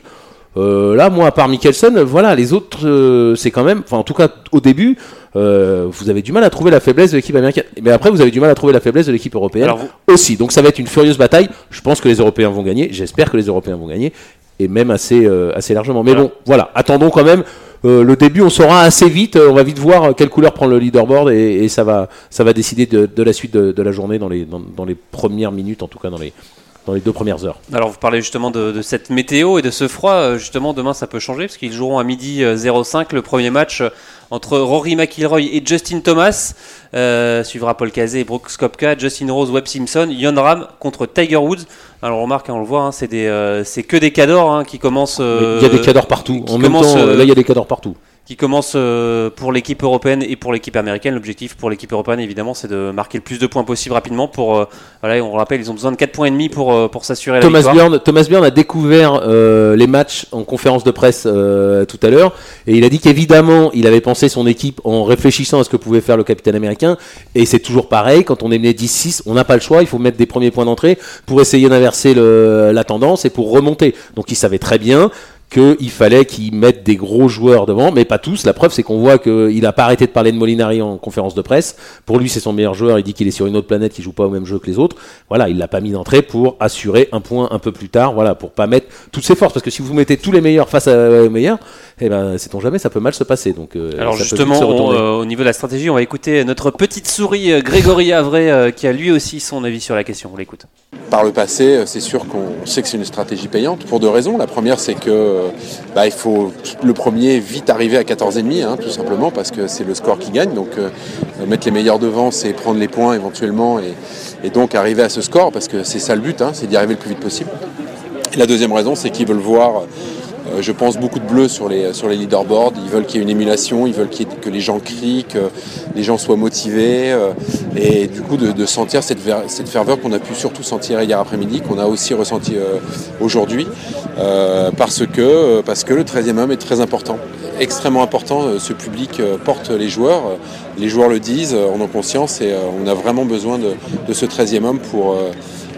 Euh, là, moi, à part Mikkelsen, voilà, les autres, euh, c'est quand même, enfin, en tout cas, au début, euh, vous avez du mal à trouver la faiblesse de l'équipe américaine. Mais après, vous avez du mal à trouver la faiblesse de l'équipe européenne Alors, vous- aussi. Donc, ça va être une furieuse bataille. Je pense que les Européens vont gagner. J'espère que les Européens vont gagner. Et même assez, euh, assez largement. Mais Voilà. bon, voilà. Attendons quand même. euh, le début, on saura assez vite. euh, on va vite voir quelle couleur prend le leaderboard et, et ça va, ça va décider de, de la suite de, de la journée dans les, dans, dans les premières minutes, en tout cas dans les, dans les deux premières heures. Alors vous parlez justement de, de cette météo et de ce froid. Euh, Justement, demain ça peut changer parce qu'ils joueront à midi euh, 05 le premier match euh, entre Rory McIlroy et Justin Thomas. Euh, suivra Paul Cazé et Brooks Koepka, Justin Rose, Webb Simpson, Jon Ram contre Tiger Woods. Alors on remarque, hein, on le voit, hein, c'est euh, que des cadors hein, qui commencent. euh, il y a des cadors partout. En même temps, euh, là, il y a des cadors partout. Qui commence euh, pour l'équipe européenne et pour l'équipe américaine. L'objectif pour l'équipe européenne, évidemment, c'est de marquer le plus de points possible rapidement. Pour, euh, voilà, on le rappelle, ils ont besoin de 4 points et demi pour, euh, pour s'assurer la Thomas victoire. Bjorn, Thomas Bjorn a découvert euh, les matchs en conférence de presse euh, tout à l'heure et il a dit qu'évidemment il avait pensé son équipe en réfléchissant à ce que pouvait faire le capitaine américain et c'est toujours pareil quand on est mené 10-6 on n'a pas le choix il faut mettre des premiers points d'entrée pour essayer d'inverser la tendance et pour remonter donc il savait très bien qu'il fallait qu'il mette des gros joueurs devant, mais pas tous. La preuve, c'est qu'on voit qu'il n'a pas arrêté de parler de Molinari en conférence de presse. Pour lui, c'est son meilleur joueur. Il dit qu'il est sur une autre planète, qu'il joue pas au même jeu que les autres. Voilà, il l'a pas mis d'entrée pour assurer un point un peu plus tard. Voilà, pour pas mettre toutes ses forces. Parce que si vous mettez tous les meilleurs face à- aux meilleurs, eh ben, sait-on jamais, ça peut mal se passer. Donc, euh, Alors ça peut vite justement, se on, retourner. euh, au niveau de la stratégie, on va écouter notre petite souris euh, Grégory Avray euh, qui a lui aussi son avis sur la question. On l'écoute. Par le passé, c'est sûr qu'on sait que c'est une stratégie payante pour deux raisons. La première, c'est que bah, il faut le premier vite arriver à 14,5, hein, tout simplement, parce que c'est le score qui gagne. Donc euh, mettre les meilleurs devant, c'est prendre les points éventuellement et, et donc arriver à ce score, parce que c'est ça le but, hein, c'est d'y arriver le plus vite possible. Et la deuxième raison, c'est qu'ils veulent voir, euh, je pense, beaucoup de bleus sur les, leaderboards. Ils veulent qu'il y ait une émulation, ils veulent que les gens crient, que les gens soient motivés. euh, et du coup, de, sentir cette, ferveur qu'on a pu surtout sentir hier après-midi, qu'on a aussi ressenti euh, aujourd'hui. euh, parce, que, euh, le 13e homme est très important. Extrêmement important. euh, Ce public euh, porte les joueurs. euh, Les joueurs le disent, euh, en conscience. Et euh, on a vraiment besoin de, de ce 13e homme pour.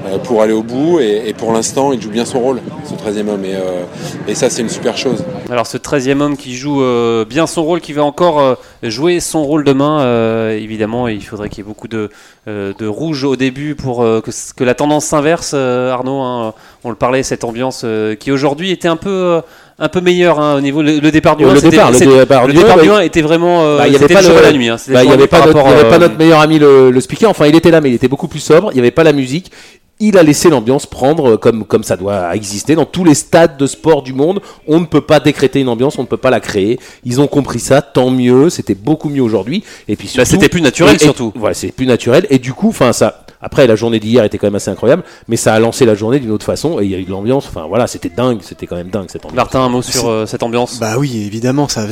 Euh, pour aller au bout et, pour l'instant il joue bien son rôle ce 13e homme et, euh, et ça c'est une super chose. Alors ce 13e homme qui joue euh, bien son rôle, qui va encore jouer son rôle demain, évidemment, il faudrait qu'il y ait beaucoup de, rouge au début pour que, la tendance s'inverse, Arnaud. hein. on le parlait, cette ambiance qui aujourd'hui était un peu... euh, un peu meilleure hein, au niveau le, le départ du Oh, 1 le départ, le c'était- départ le du un, départ bah, du il- 1 était vraiment euh, Bah, il y avait pas le la nuit hein. Bah, il avait, pas notre, euh, notre meilleur ami le, le speaker, enfin il était là mais il était beaucoup plus sobre, il n'y avait pas la musique. Il a laissé l'ambiance prendre euh, comme, comme ça doit exister. Dans tous les stades de sport du monde, on ne peut pas décréter une ambiance, on ne peut pas la créer. Ils ont compris ça, tant mieux, c'était beaucoup mieux aujourd'hui. Et puis Bah, c'était plus naturel, et- surtout. Voilà, c'est plus naturel. Et du coup, enfin ça. Après, la journée d'hier était quand même assez incroyable, mais ça a lancé la journée d'une autre façon et il y a eu de l'ambiance. Enfin voilà, c'était dingue, c'était quand même dingue cette ambiance. Martin, un mot sur euh, cette ambiance? Bah oui, évidemment, ça,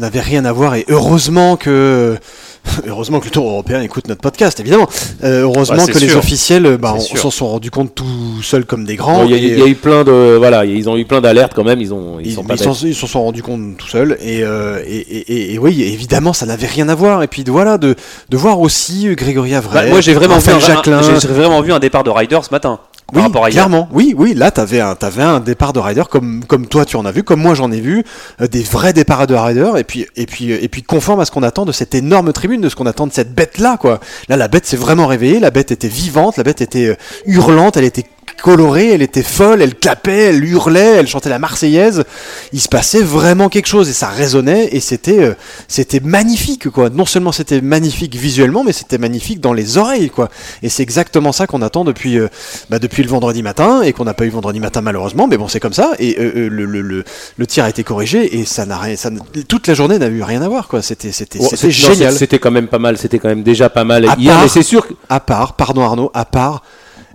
n'avait rien à voir et heureusement que. [laughs] Heureusement que le Tour européen écoute notre podcast, évidemment. Euh, heureusement Bah, que les officiels, euh, bah, s'en sont rendus compte tout seuls comme des grands. Bon, Il y, a- et, il y a eu plein de voilà, ils ont eu plein d'alertes quand même. Ils ont ils, Ils, sont pas ils s'en ils s'en sont rendus compte tout seuls et, euh, et, et, oui évidemment ça n'avait rien à voir et puis de, voilà de, de voir aussi euh, Grégory Avray Bah, moi j'ai vraiment, vu un- j'ai vraiment vu un départ de Ryder ce matin. Oui à clairement. Oui oui là t'avais un t'avais un départ de rider comme comme toi tu en as vu comme moi j'en ai vu euh, des vrais départs de rider et puis et puis et puis conforme à ce qu'on attend de cette énorme tribune de ce qu'on attend de cette bête là quoi. Là la bête s'est vraiment réveillée la bête était vivante la bête était euh, hurlante elle était colorée, elle était folle, elle clapait, elle hurlait, elle chantait la Marseillaise. Il se passait vraiment quelque chose et ça résonnait et c'était euh, c'était magnifique quoi. Non seulement c'était magnifique visuellement, mais c'était magnifique dans les oreilles quoi. Et c'est exactement ça qu'on attend depuis euh, bah, depuis le vendredi matin et qu'on n'a pas eu vendredi matin malheureusement. Mais bon, c'est comme ça. Et euh, le, le, le, le tir a été corrigé et ça n'a rien, ça toute la journée n'a eu rien à voir quoi. C'était c'était non, génial. C'était quand même pas mal, c'était quand même déjà pas mal À hier, part- mais c'est sûr que À part, pardon Arnaud, à part,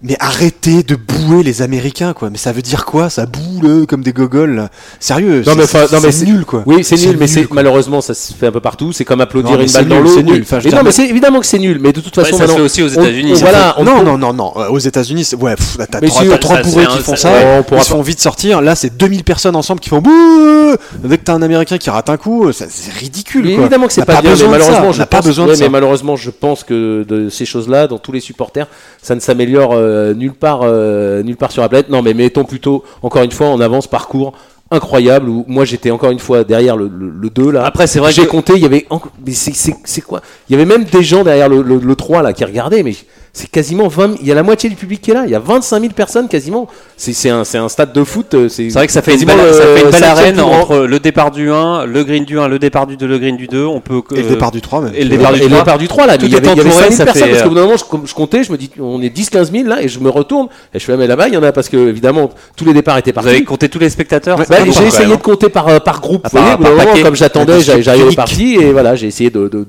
mais arrêtez de bouer les Américains, quoi. Mais ça veut dire quoi Ça boue là, comme des gogoles? là. Sérieux Non, mais c'est- enfin, non, mais c'est c'est- nul, quoi. Oui, c'est nul, mais c'est malheureusement ça se fait un peu partout. C'est comme applaudir Non, une balle dans nul, l'eau. c'est nul. Enfin, Mais non, mais c'est évidemment que c'est nul. Mais de toute Ouais, façon, ça se maintenant, fait aussi aux on- États-Unis, Voilà, on- non, non, non, non. Euh, Aux États-Unis, c'est- ouais, pff, t'as Mais trois, si, t'as ça, trois ça, bourrés qui un- font ça- ils se font vite sortir. Là, c'est 2000 personnes ensemble qui font bouh. Dès que t'as un Américain qui rate un coup, c'est ridicule. Évidemment que c'est pas, bien, mais malheureusement, On je n'a pas besoin de ouais, ça. mais malheureusement, je pense que de ces choses-là, dans tous les supporters, ça ne s'améliore euh, nulle part, euh, nulle part sur la planète. Non, mais mettons plutôt, encore une fois, en avance parcours incroyable où moi j'étais encore une fois derrière le, le, le 2 là. Après, c'est vrai j'ai que- compté, il y avait c'est quoi? Il y avait même des gens derrière le, le, le 3 là qui regardaient mais C'est quasiment 20 Il y a la moitié du public qui est là. Il y a 25 000 personnes quasiment. C'est un, stade de foot. euh, C'est vrai que ça fait une belle, le ça fait une belle arène grand. entre le départ du 1, le green du 1, le départ du 2, le green du 2. On peut Et le départ du 3 même. et le Et départ du le 3. départ du 3 là, mais il y avait, il y avait entouré, 5 000 ça personnes fait, parce euh, qu'au bout d'un moment je, je comptais, je me dis on est 10-15 000 là et je me retourne et je fais mais là-bas il y en a parce que évidemment tous les départs étaient Vous avez partis. compté tous les spectateurs Bah, j'ai essayé de compter par, euh, par groupe, Ah, vous voyez, au comme j'attendais, j'arrivais unique. parti et voilà, j'ai essayé de, de-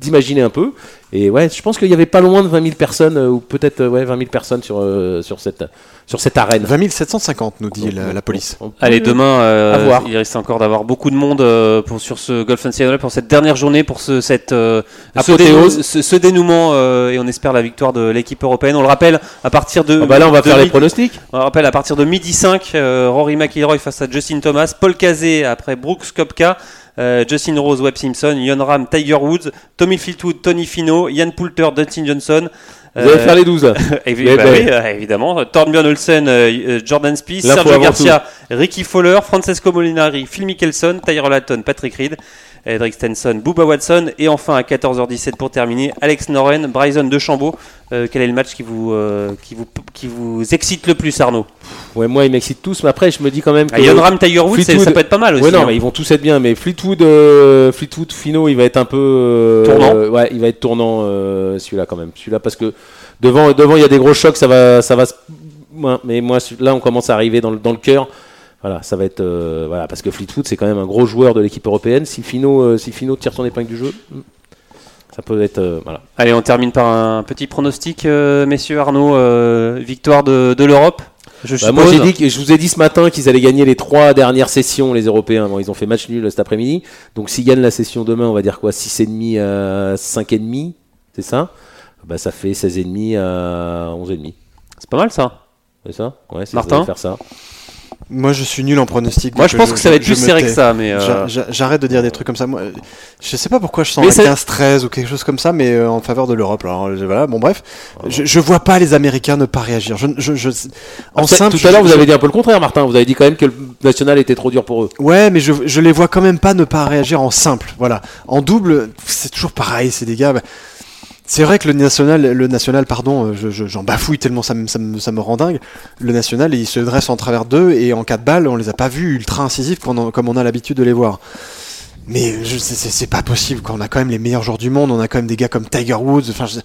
d'imaginer un peu. Et ouais, je pense qu'il y avait pas loin de 20 000 personnes, euh, ou peut-être euh, ouais, 20 000 personnes sur, euh, sur, cette, sur cette arène. 20 750 nous dit la, la police. On peut- Allez, demain, euh, voir. il risque encore d'avoir beaucoup de monde euh, pour, sur ce Golf National pour cette dernière journée, pour ce, cette, euh, ce, dénou- ce- ce dénouement, euh, et on espère la victoire de l'équipe européenne. On le rappelle, à partir de. Ah bah là, on va faire les pronostics. On rappelle à partir de midi 5, euh, Rory McIlroy face à Justin Thomas, Paul Cazé après Brooks Kopka, euh, Justin Rose, Webb Simpson, Jon Ram, Tiger Woods, Tommy Fleetwood, Tony Fino, Ian Poulter, Dustin Johnson. Vous allez faire les 12 là. Évi- Mais bah bah, oui, euh, évidemment. Torbjörn Olsen, euh, Jordan Spieth, Sergio Garcia, Ricky Fowler, Francesco Molinari, Phil Mickelson, Tyler Latton, Patrick Reed, Edric Stenson, Bubba Watson et enfin à 14h17 pour terminer, Alex Noren, Bryson DeChambeau. Euh, quel est le match qui vous, euh, qui, vous, qui vous excite le plus, Arnaud? Ouais, moi ils m'excitent tous, mais après je me dis quand même que. ah, Jon Ram, Tiger Woods, Fleetwood- ça peut être pas mal aussi. Ouais, non, hein. mais ils vont tous être bien. Mais Fleetwood, euh, Fleetwood, Fino, il va être un peu euh, Tournant. ouais, il va être tournant celui-là quand même. Celui-là parce que devant, devant, il y a des gros chocs, ça va, ça va. se- mais moi, là, on commence à arriver dans le, dans le cœur. Voilà, ça va être euh, voilà parce que Fleetwood, c'est quand même un gros joueur de l'équipe européenne. Si Fino, euh, si Fino tire son épingle du jeu, hmm, ça peut être euh, voilà. Allez, on termine par un petit pronostic, messieurs Arnaud. victoire de, de l'Europe je Bah, moi, j'ai dit je vous ai dit ce matin qu'ils allaient gagner les trois dernières sessions, les Européens. Bon, ils ont fait match nul cet après-midi. Donc, s'ils gagnent la session demain, on va dire quoi 6,5 à 5,5 C'est ça? Bah, Ça fait 16,5 à 11,5. C'est pas mal ça. C'est ça? Ouais, c'est Martin ça, faire ça. Moi je suis nul en pronostic. Moi, je pense que ça va être plus serré que ça, mais. euh, J'a- j'a- J'arrête de dire des trucs comme ça. Moi, euh, je sais pas pourquoi je sens Mais un ça- 15-13 ou quelque chose comme ça, mais euh, en faveur de l'Europe. Alors je- voilà, bon bref, je, je vois pas les Américains ne pas réagir. Je, je, je- en simple, tout à l'heure, vous avez dit un peu le contraire, Martin. Vous avez dit quand même que le national était trop dur pour eux. Ouais, mais je, je les vois quand même pas ne pas réagir en simple. Voilà, en double, c'est toujours pareil. C'est des gars. bah, c'est vrai que le national, le national, pardon, euh, je- je- j'en bafouille tellement ça me, rend dingue. Le national, il se dresse en travers d'eux et en quatre balles, on les a pas vus ultra incisifs comme on, a l'habitude de les voir. Mais c'est pas possible. Quand on a quand même les meilleurs joueurs du monde, on a quand même des gars comme Tiger Woods. Enfin, je-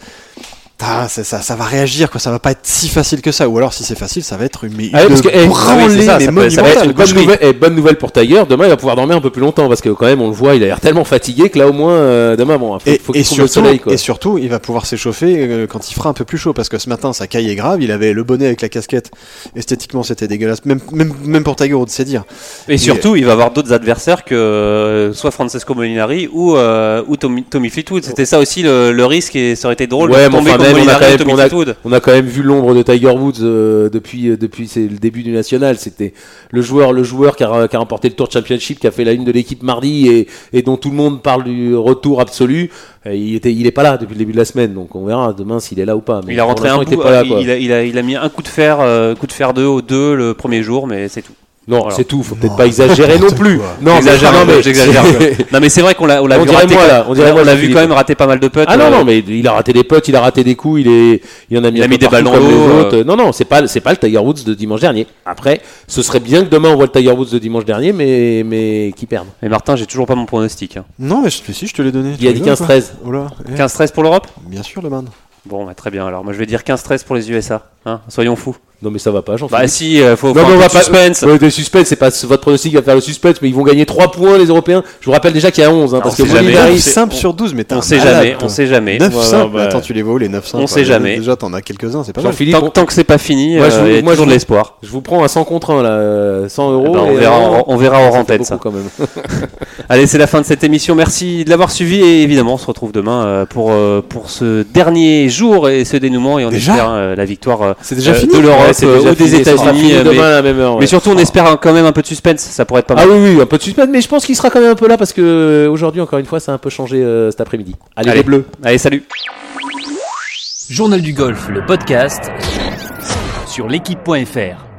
ah, ça, ça, ça va réagir, quoi. Ça va pas être si facile que ça. Ou alors, si c'est facile, ça va être une, Ah que, eh, branlée, ah oui, ça, mais ça ça monumentale. bonne, nouvelle, eh, bonne nouvelle pour Tiger. Demain, il va pouvoir dormir un peu plus longtemps parce que quand même, on le voit, il a l'air tellement fatigué que là, au moins, euh, demain, bon, faut, Et, faut et qu'il trouve le surtout, soleil. Quoi. et surtout, il va pouvoir s'échauffer euh, quand il fera un peu plus chaud parce que ce matin, sa caille est grave. Il avait le bonnet avec la casquette. Esthétiquement, c'était dégueulasse. Même, même, même pour Tiger Woods, c'est dire. Et surtout, il va avoir d'autres adversaires que euh, soit Francesco Molinari ou, euh, ou Tommy, Tommy Fleetwood. C'était ça aussi le, le risque et ça aurait été drôle Ouais, de mais tomber enfin, comme même, on a quand même- Tommy on a- Fleetwood. On a quand même vu l'ombre de Tiger Woods euh, depuis euh, depuis c'est le début du national. C'était le joueur le joueur qui a, qui a remporté le Tour Championship, qui a fait la une de l'équipe mardi et, et dont tout le monde parle du retour absolu. Et il était il est pas là depuis le début de la semaine, donc on verra demain s'il est là ou pas. Mais Il a rentré un l'instant, il là, il, a, il, a, il a mis un coup de fer, euh, coup de fer 2 au 2 le premier jour, mais c'est tout. Non, c'est tout. Faut Non, peut-être pas exagérer non plus. quoi. Non, J'exagère non, mais j'exagère. Non mais c'est vrai qu'on l'a on l'a On vu rater. moi, là, on dirait on moi, l'a vu quand même rater pas mal de putts. Ah non, euh, non, mais il a raté des putts, il a raté des coups, il, est, il en a mis, Il a mis des balles dans l'eau, euh. Non, non, c'est pas, c'est pas le Tiger Woods de dimanche dernier. Après, ce serait bien que demain on voit le Tiger Woods de dimanche dernier, mais, mais qui perde. Mais Martin, j'ai toujours pas mon pronostic. hein. Non, mais si, je te l'ai donné. Il a dit rigoles, quoi 15-13. Oula, eh, 15-13 pour l'Europe? Bien sûr, le man. Bon, bah, très bien. Alors moi je vais dire 15-13 pour les USA. Hein, soyons fous. Non, mais ça va pas, j'en Bah si, euh, faut, Non, mais on va pas. suspense. Ouais, de suspense, c'est pas votre pronostic qui va faire le suspense, mais ils vont gagner 3 points, les Européens. Je vous rappelle déjà qu'il y a 11, hein, parce on que sait jamais. Molinari- 9 on sait- simples on- sur 12, mais t'es On un sait jamais, on sait jamais. 9 Voilà, simples, bah, attends, tu les vois où les 9 simples on sait jamais. Déjà, t'en as quelques-uns, c'est pas mal. Tant, tant que c'est pas fini, Moi, je euh, vous- moi, de l'espoir. je vous prends à 100 contre 1, là, euh, 100 euros. Eh ben, on et, verra euh, en- on verra antenne, beaucoup, ça. quand même. [laughs] Allez, c'est la fin de cette émission. Merci de l'avoir suivi et évidemment, on se retrouve demain euh, pour, euh, pour ce dernier jour et ce dénouement et on Déjà espère euh, la victoire euh, C'est déjà euh, fini de l'Europe C'est euh, ou des États-Unis. euh, demain Mais, à la même heure. ouais. mais surtout, on espère quand même un peu de suspense. Ça pourrait être pas Ah mal. oui, oui, un peu de suspense, mais je pense qu'il sera quand même un peu là parce que euh, aujourd'hui, encore une fois, ça a un peu changé euh, cet après-midi. Allez, Allez. les bleus. Allez, salut. Journal du golf, le podcast sur l'équipe.fr.